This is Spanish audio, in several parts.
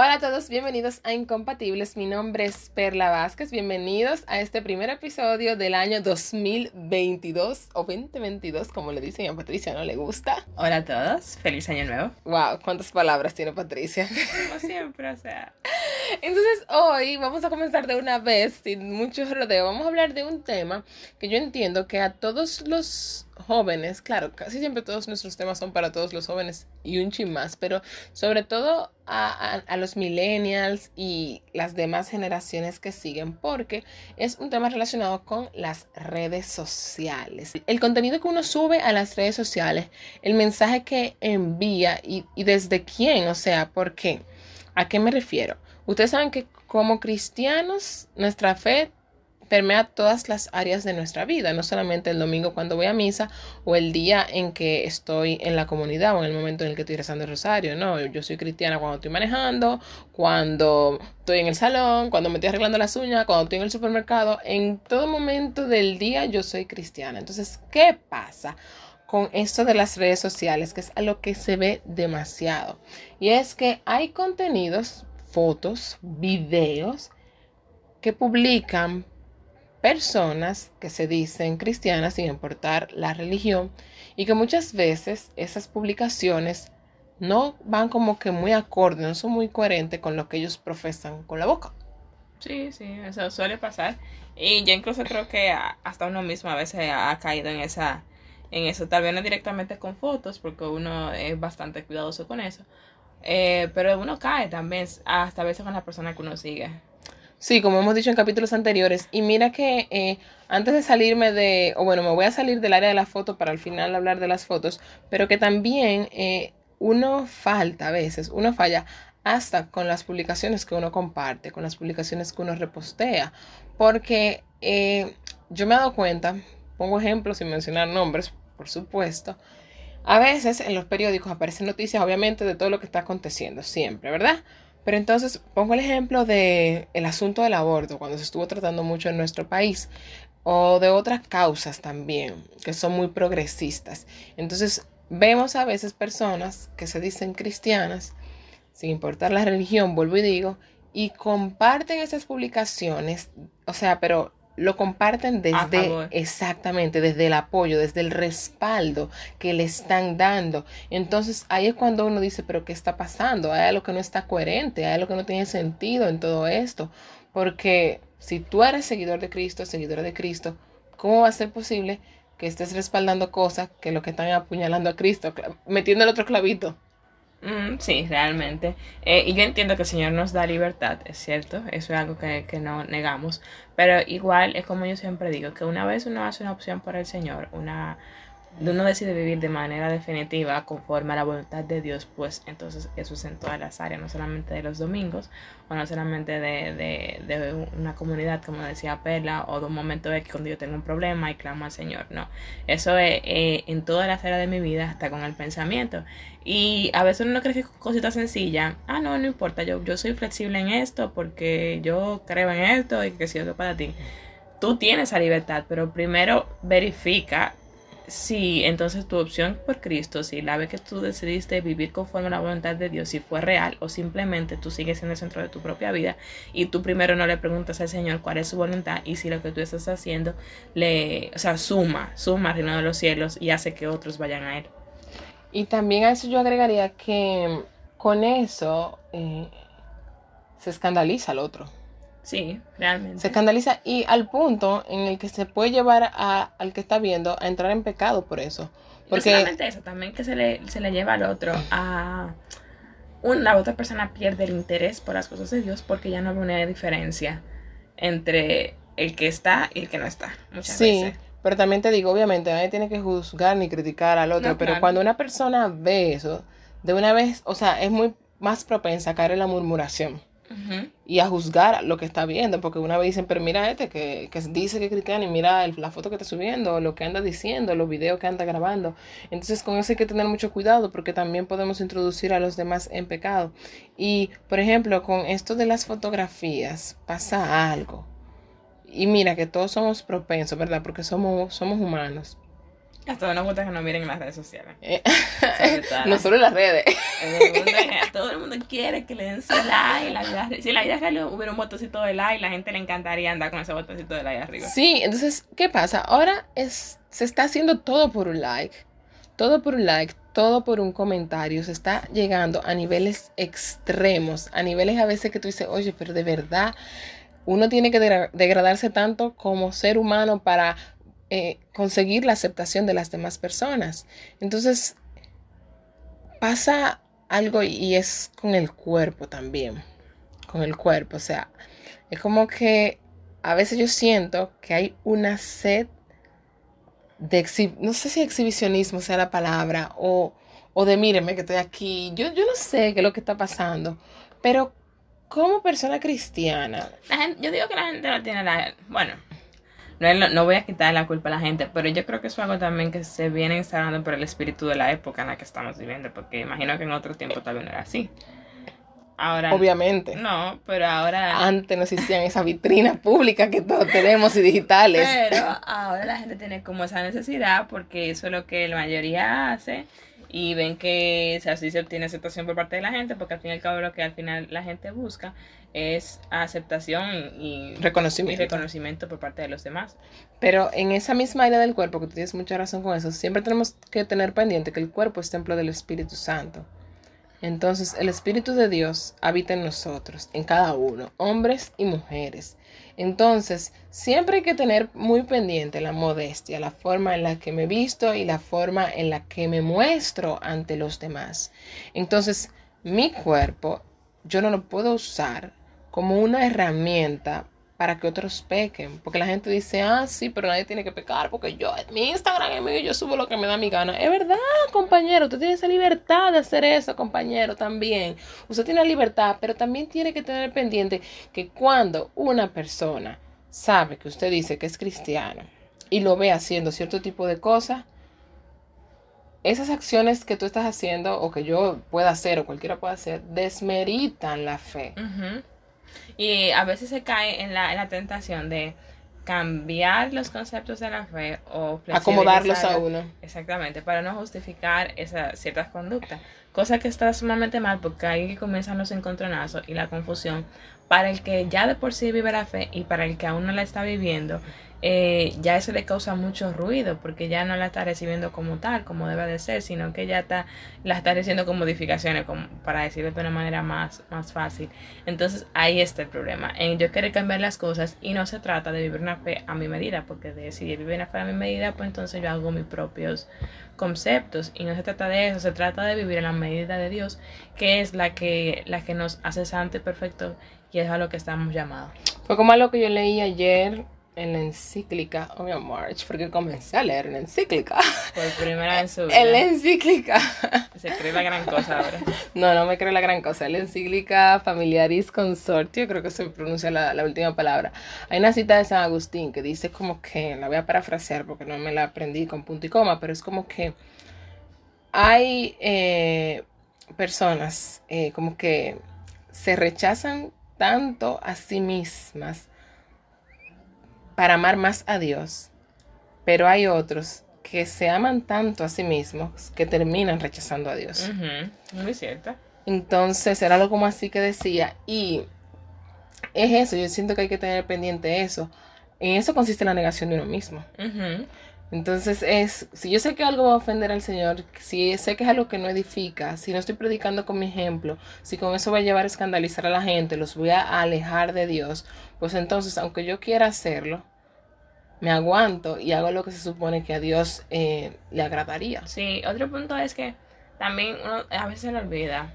Hola a todos, bienvenidos a Incompatibles. Mi nombre es Perla Vázquez. Bienvenidos a este primer episodio del año 2022 o 2022, como le dicen a Patricia, ¿no le gusta? Hola a todos, feliz año nuevo. Wow, cuántas palabras tiene Patricia. Como siempre, o sea. Entonces hoy vamos a comenzar de una vez, sin mucho rodeo. Vamos a hablar de un tema que yo entiendo que a todos los jóvenes, claro, casi siempre todos nuestros temas son para todos los jóvenes y un chin más, pero sobre todo a, los millennials y las demás generaciones que siguen, porque es un tema relacionado con las redes sociales. El contenido que uno sube a las redes sociales, el mensaje que envía y, y desde quién, o sea, ¿por qué? ¿A qué me refiero? Ustedes saben que como cristianos, nuestra fe permea todas las áreas de nuestra vida, no solamente el domingo cuando voy a misa o el día en que estoy en la comunidad o en el momento en el que estoy rezando el rosario, no, yo soy cristiana cuando estoy manejando, cuando estoy en el salón, cuando me estoy arreglando las uñas, cuando estoy en el supermercado, en todo momento del día yo soy cristiana. Entonces, ¿qué pasa? con esto de las redes sociales, que es a lo que se ve demasiado. Y es que hay contenidos, fotos, videos que publican personas que se dicen cristianas sin importar la religión y que muchas veces esas publicaciones no van como que muy acorde, no son muy coherentes con lo que ellos profesan con la boca. Sí, sí, eso suele pasar. Y yo incluso creo que hasta uno mismo a veces ha caído en esa en eso, tal vez no directamente con fotos, porque uno es bastante cuidadoso con eso. Eh, pero uno cae también, hasta a veces con la persona que uno sigue. Sí, como hemos dicho en capítulos anteriores. Y mira que eh, antes de salirme de, o bueno, me voy a salir del área de la foto para al final hablar de las fotos, pero que también eh, uno falta a veces, uno falla hasta con las publicaciones que uno comparte, con las publicaciones que uno repostea. Porque eh, yo me he dado cuenta, pongo ejemplos sin mencionar nombres, por supuesto. A veces en los periódicos aparecen noticias, obviamente, de todo lo que está aconteciendo, siempre, ¿verdad? Pero entonces pongo el ejemplo de el asunto del aborto, cuando se estuvo tratando mucho en nuestro país, o de otras causas también, que son muy progresistas. Entonces vemos a veces personas que se dicen cristianas, sin importar la religión, vuelvo y digo, y comparten esas publicaciones, o sea, pero lo comparten desde exactamente, desde el apoyo, desde el respaldo que le están dando. Entonces ahí es cuando uno dice, pero ¿qué está pasando? Hay algo que no está coherente, hay algo que no tiene sentido en todo esto. Porque si tú eres seguidor de Cristo, seguidora de Cristo, ¿cómo va a ser posible que estés respaldando cosas que lo que están apuñalando a Cristo, metiendo el otro clavito? Mm, sí, realmente. Eh, y yo entiendo que el Señor nos da libertad, es cierto, eso es algo que, que, no negamos, pero igual es como yo siempre digo, que una vez uno hace una opción por el Señor, una, uno decide vivir de manera definitiva conforme a la voluntad de Dios, pues entonces eso es en todas las áreas, no solamente de los domingos, o no solamente de, de, de una comunidad, como decía Perla, o de un momento que cuando yo tengo un problema y clamo al Señor, no. Eso es eh, en todas las áreas de mi vida, hasta con el pensamiento. Y a veces uno cree que es cosita sencilla, ah, no, no importa, yo, yo soy flexible en esto porque yo creo en esto y que si es para ti. Tú tienes esa libertad, pero primero verifica si entonces tu opción por Cristo, si la vez que tú decidiste vivir conforme a la voluntad de Dios, si fue real o simplemente tú sigues en el centro de tu propia vida y tú primero no le preguntas al Señor cuál es su voluntad y si lo que tú estás haciendo le, o sea, suma, suma al reino de los cielos y hace que otros vayan a Él. Y también a eso yo agregaría que con eso eh, se escandaliza al otro. Sí, realmente. Se escandaliza y al punto en el que se puede llevar a, al que está viendo a entrar en pecado por eso. Porque... No solamente eso, también que se le, se le lleva al otro a... Una otra persona pierde el interés por las cosas de Dios porque ya no hay una diferencia entre el que está y el que no está. Muchas sí, pero también te digo, obviamente, nadie tiene que juzgar ni criticar al otro, pero cuando una persona ve eso, de una vez, o sea, es muy más propensa a caer en la murmuración y a juzgar lo que está viendo, porque una vez dicen, pero mira este que, que dice que es cristiano y mira la foto que está subiendo, lo que anda diciendo, los videos que anda grabando. Entonces con eso hay que tener mucho cuidado porque también podemos introducir a los demás en pecado. Y por ejemplo, con esto de las fotografías pasa algo. Y mira que todos somos propensos, ¿verdad? Porque somos, somos humanos. Hasta no gusta que nos miren en las redes sociales. Eh, no solo en las redes. todo el mundo quiere que le den su like. La si la vida real hubiera un botoncito de like, la gente le encantaría andar con ese botoncito de like arriba. Sí, entonces, ¿qué pasa? Ahora es, se está haciendo todo por un like. Todo por un like, todo por un comentario. Se está llegando a niveles extremos, a niveles a veces que tú dices, oye, pero de verdad, uno tiene que degradarse tanto como ser humano para eh, conseguir la aceptación de las demás personas. Entonces, pasa algo y es con el cuerpo también, con el cuerpo. O sea, es como que a veces yo siento que hay una sed de, no sé si exhibicionismo sea la palabra, o, o de míreme que estoy aquí. Yo, yo no sé qué es lo que está pasando, pero como persona cristiana. yo digo que la gente no tiene la... Bueno, no, no, voy a quitar la culpa a la gente, pero yo creo que es algo también que se viene instalando por el espíritu de la época en la que estamos viviendo, porque imagino que en otro tiempo también no era así. Ahora, Obviamente. No, pero ahora... Antes no existían esas vitrinas públicas que todos tenemos y digitales. Pero ahora la gente tiene como esa necesidad porque eso es lo que la mayoría hace y ven que así se obtiene aceptación por parte de la gente, porque al fin y al cabo lo que al final la gente busca es aceptación y reconocimiento. reconocimiento por parte de los demás. Pero en esa misma área del cuerpo, que tú tienes mucha razón con eso, siempre tenemos que tener pendiente que el cuerpo es templo del Espíritu Santo. Entonces el Espíritu de Dios habita en nosotros, en cada uno, hombres y mujeres. Entonces, siempre hay que tener muy pendiente la modestia, la forma en la que me visto y la forma en la que me muestro ante los demás. Entonces, mi cuerpo yo no lo puedo usar como una herramienta para que otros pequen. Porque la gente dice, ah, sí, pero nadie tiene que pecar porque yo, mi Instagram es mío, yo subo lo que me da mi gana. Es verdad, compañero, usted tiene esa libertad de hacer eso, compañero, también. Usted tiene la libertad, pero también tiene que tener pendiente que cuando una persona sabe que usted dice que es cristiano y lo ve haciendo cierto tipo de cosas, esas acciones que tú estás haciendo o que yo pueda hacer o cualquiera pueda hacer, desmeritan la fe. Y a veces se cae en la, en la tentación de cambiar los conceptos de la fe o acomodarlos a uno. Exactamente, para no justificar esas ciertas conductas. Cosa que está sumamente mal porque ahí comienzan los encontronazos y la confusión para el que ya de por sí vive la fe y para el que aún no la está viviendo eh, ya eso le causa mucho ruido porque ya no la está recibiendo como tal, como debe de ser, sino que ya está, la está recibiendo con modificaciones, como, para decirlo de una manera más, más fácil. Entonces ahí está el problema. En yo querer cambiar las cosas y no se trata de vivir una fe a mi medida, porque de decidir vivir una fe a mi medida, pues entonces yo hago mis propios conceptos y no se trata de eso, se trata de vivir en la medida de Dios, que es la que, la que nos hace santo y perfecto y es a lo que estamos llamados. Fue como algo que yo leí ayer en la encíclica, oh mi March, porque comencé a leer la encíclica. Por primera vez en su vida. En la encíclica. Se cree la gran cosa ahora. No, no me creo la gran cosa. La encíclica Familiaris Consortio, creo que se pronuncia la, la, última palabra. Hay una cita de San Agustín que dice como que, la voy a parafrasear porque no me la aprendí con punto y coma, pero es como que hay eh, personas eh, como que se rechazan tanto a sí mismas para amar más a Dios, pero hay otros que se aman tanto a sí mismos que terminan rechazando a Dios. Muy cierto. Entonces era algo como así que decía, y es eso, yo siento que hay que tener pendiente eso. En eso consiste la negación de uno mismo. Entonces es, si yo sé que algo va a ofender al Señor, si sé que es algo que no edifica, si no estoy predicando con mi ejemplo, si con eso va a llevar a escandalizar a la gente, los voy a alejar de Dios, pues entonces, aunque yo quiera hacerlo, me aguanto y hago lo que se supone que a Dios eh, le agradaría. Sí, otro punto es que también uno a veces se le olvida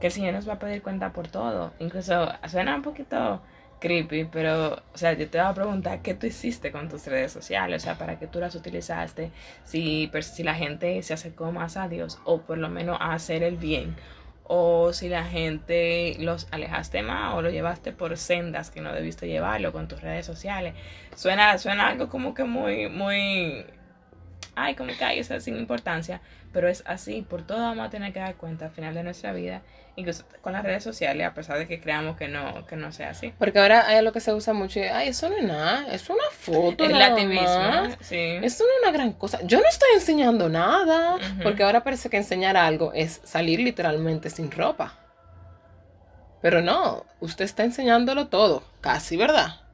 que el Señor nos va a pedir cuenta por todo. Incluso suena un poquito creepy, pero, o sea, yo te voy a preguntar qué tú hiciste con tus redes sociales, o sea, para qué tú las utilizaste, si, si la gente se acercó más a Dios o por lo menos a hacer el bien, o si la gente los alejaste más o lo llevaste por sendas que no debiste llevarlo con tus redes sociales. Suena, suena algo como que muy, muy ay, como que hay esa sin importancia, pero es así, por todo vamos a tener que dar cuenta al final de nuestra vida, incluso con las redes sociales, a pesar de que creamos que no, que no sea así. Porque ahora hay lo que se usa mucho, ay, eso no es nada, es una foto. El nada sí. Esto no es una gran cosa. Yo no estoy enseñando nada, porque ahora parece que enseñar algo es salir literalmente sin ropa. Pero no, usted está enseñándolo todo, casi, ¿verdad?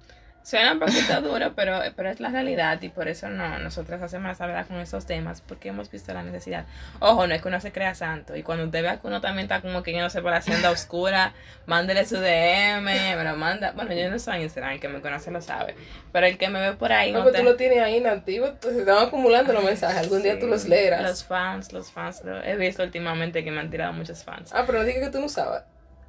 Suena un poquito duro, pero, pero es la realidad y por eso no, nosotras hacemos la salvedad con esos temas, porque hemos visto la necesidad. Ojo, no es que uno se crea santo, y cuando usted vea que uno también está como que yéndose por la senda oscura, mándele su DM, me lo manda. Bueno, yo no soy Instagram, el que me conoce lo sabe, pero el que me ve por ahí, No, no pero te- tú lo tienes ahí nativo, se están acumulando los mensajes, algún día tú los leerás. Los fans, los fans, lo he visto últimamente que me han tirado muchos fans. Ah, pero no digas que tú no usabas.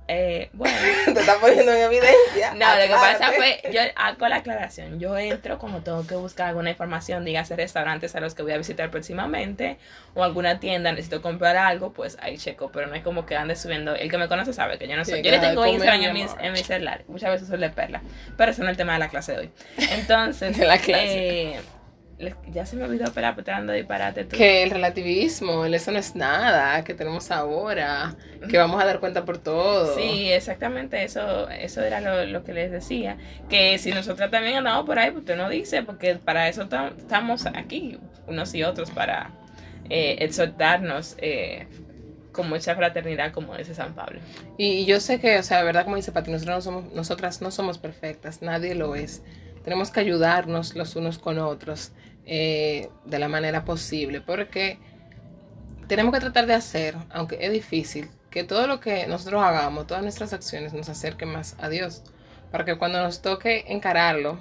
Eh, bueno. Te está poniendo en evidencia. No, lo que pasa Aclárate. fue, yo hago la aclaración, yo entro cuando tengo que buscar alguna información, dígase restaurantes a los que voy a visitar próximamente, o alguna tienda, necesito comprar algo, pues ahí checo, pero no es como que ande subiendo, el que me conoce sabe que yo no soy, Sí, yo le tengo Instagram en mi, en mi celular, muchas veces suele perla, pero eso no es el tema de la clase de hoy. Entonces, De la clase. eh, ya se me olvidó, pero tirando disparate tú. Que el relativismo, el eso no es nada, que tenemos ahora, que vamos a dar cuenta por todo. Sí, exactamente, eso, eso era lo, lo que les decía, que si nosotros también andamos por ahí, pues usted no dice, porque para eso tam- estamos aquí, unos y otros, para eh, exhortarnos eh, con mucha fraternidad, como dice San Pablo. Y, y yo sé que, o sea, verdad, como dice Pati, nosotros no somos, nosotras no somos perfectas, nadie lo es. Tenemos que ayudarnos los unos con otros eh, de la manera posible, porque tenemos que tratar de hacer, aunque es difícil, que todo lo que nosotros hagamos, todas nuestras acciones nos acerquen más a Dios, para que cuando nos toque encararlo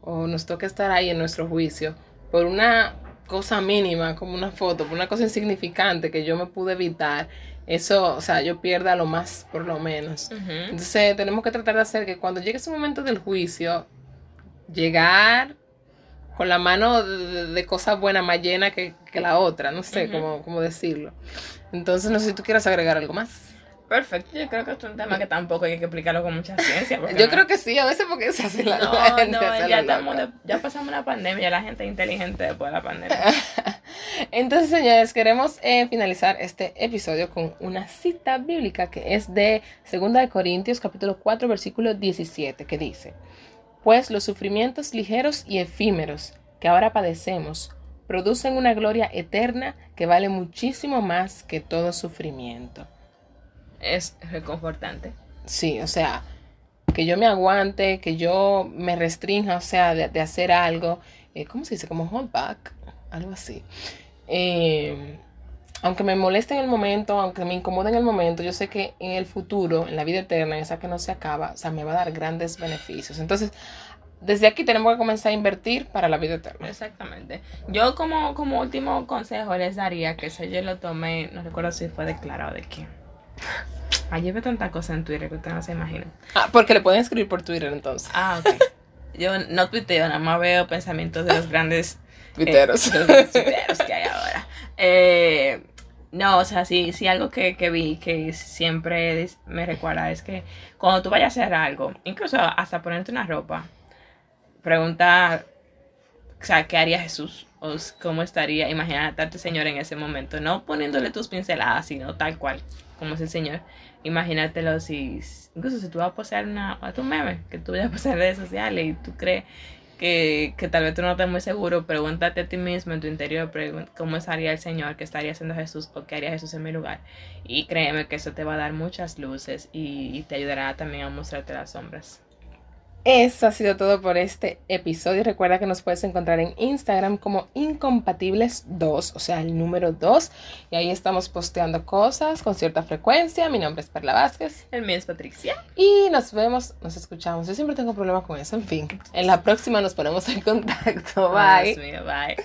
o nos toque estar ahí en nuestro juicio por una cosa mínima, como una foto, por una cosa insignificante que yo me pude evitar, eso, o sea, yo pierda lo más por lo menos. Entonces tenemos que tratar de hacer que cuando llegue ese momento del juicio, llegar con la mano de, de- cosas buenas más llena que, que la otra, no sé Ujú. cómo, cómo decirlo. Entonces no sé si tú quieres agregar algo más. Perfecto, yo creo que es un tema que tampoco hay que explicarlo con mucha ciencia. Yo no- creo que sí, a veces porque se hace la, No, la gente no, se ya, la de- ya pasamos la pandemia, ya la gente es inteligente después de la pandemia. Entonces, señores, queremos eh, finalizar este episodio con una cita bíblica que es de 2 de Corintios capítulo 4 versículo 17 que dice, pues los sufrimientos ligeros y efímeros que ahora padecemos producen una gloria eterna que vale muchísimo más que todo sufrimiento. Es reconfortante. Sí, o sea, que yo me aguante, que yo me restrinja, o sea, de, de hacer algo, eh, ¿cómo se dice? Como hold back, algo así. Eh, aunque me moleste en el momento, aunque me incomode en el momento, yo sé que en el futuro, en la vida eterna, esa que no se acaba, o sea, me va a dar grandes beneficios. Entonces, desde aquí tenemos que comenzar a invertir para la vida eterna. Exactamente. Yo como, como último consejo les daría que eso yo lo tomé, no recuerdo si fue declarado de quién. Ayer ve tanta cosa en Twitter que ustedes no se imaginan. Ah, porque le pueden escribir por Twitter entonces. Ah, ok. Yo no tuiteo, nada más veo pensamientos de los grandes Twitteros. eh, de los tuiteros que hay ahora. Eh, no, o sea, sí, sí algo que, que vi que siempre me recuerda es que cuando tú vayas a hacer algo, incluso hasta ponerte una ropa, pregunta, o sea, ¿qué haría Jesús? O cómo estaría, imagínate al Señor en ese momento, no poniéndole tus pinceladas, sino tal cual, como es el Señor. Imagínatelo si, incluso si tú vas a postear una, a tu meme, que tú vayas a postear en redes sociales y tú crees que, que tal vez tú no estás muy seguro, pregúntate a ti mismo en tu interior cómo estaría el Señor, qué estaría haciendo Jesús o qué haría Jesús en mi lugar. Y créeme que eso te va a dar muchas luces y, y te ayudará también a mostrarte las sombras. Eso ha sido todo por este episodio. Recuerda que nos puedes encontrar en Instagram como Incompatibles2, o sea, el número 2. Y ahí estamos posteando cosas con cierta frecuencia. Mi nombre es Perla Vázquez. El mío es Patricia. Y nos vemos, nos escuchamos. Yo siempre tengo problemas con eso. En fin, en la próxima nos ponemos en contacto. Ay, Bye. Dios mío, bye.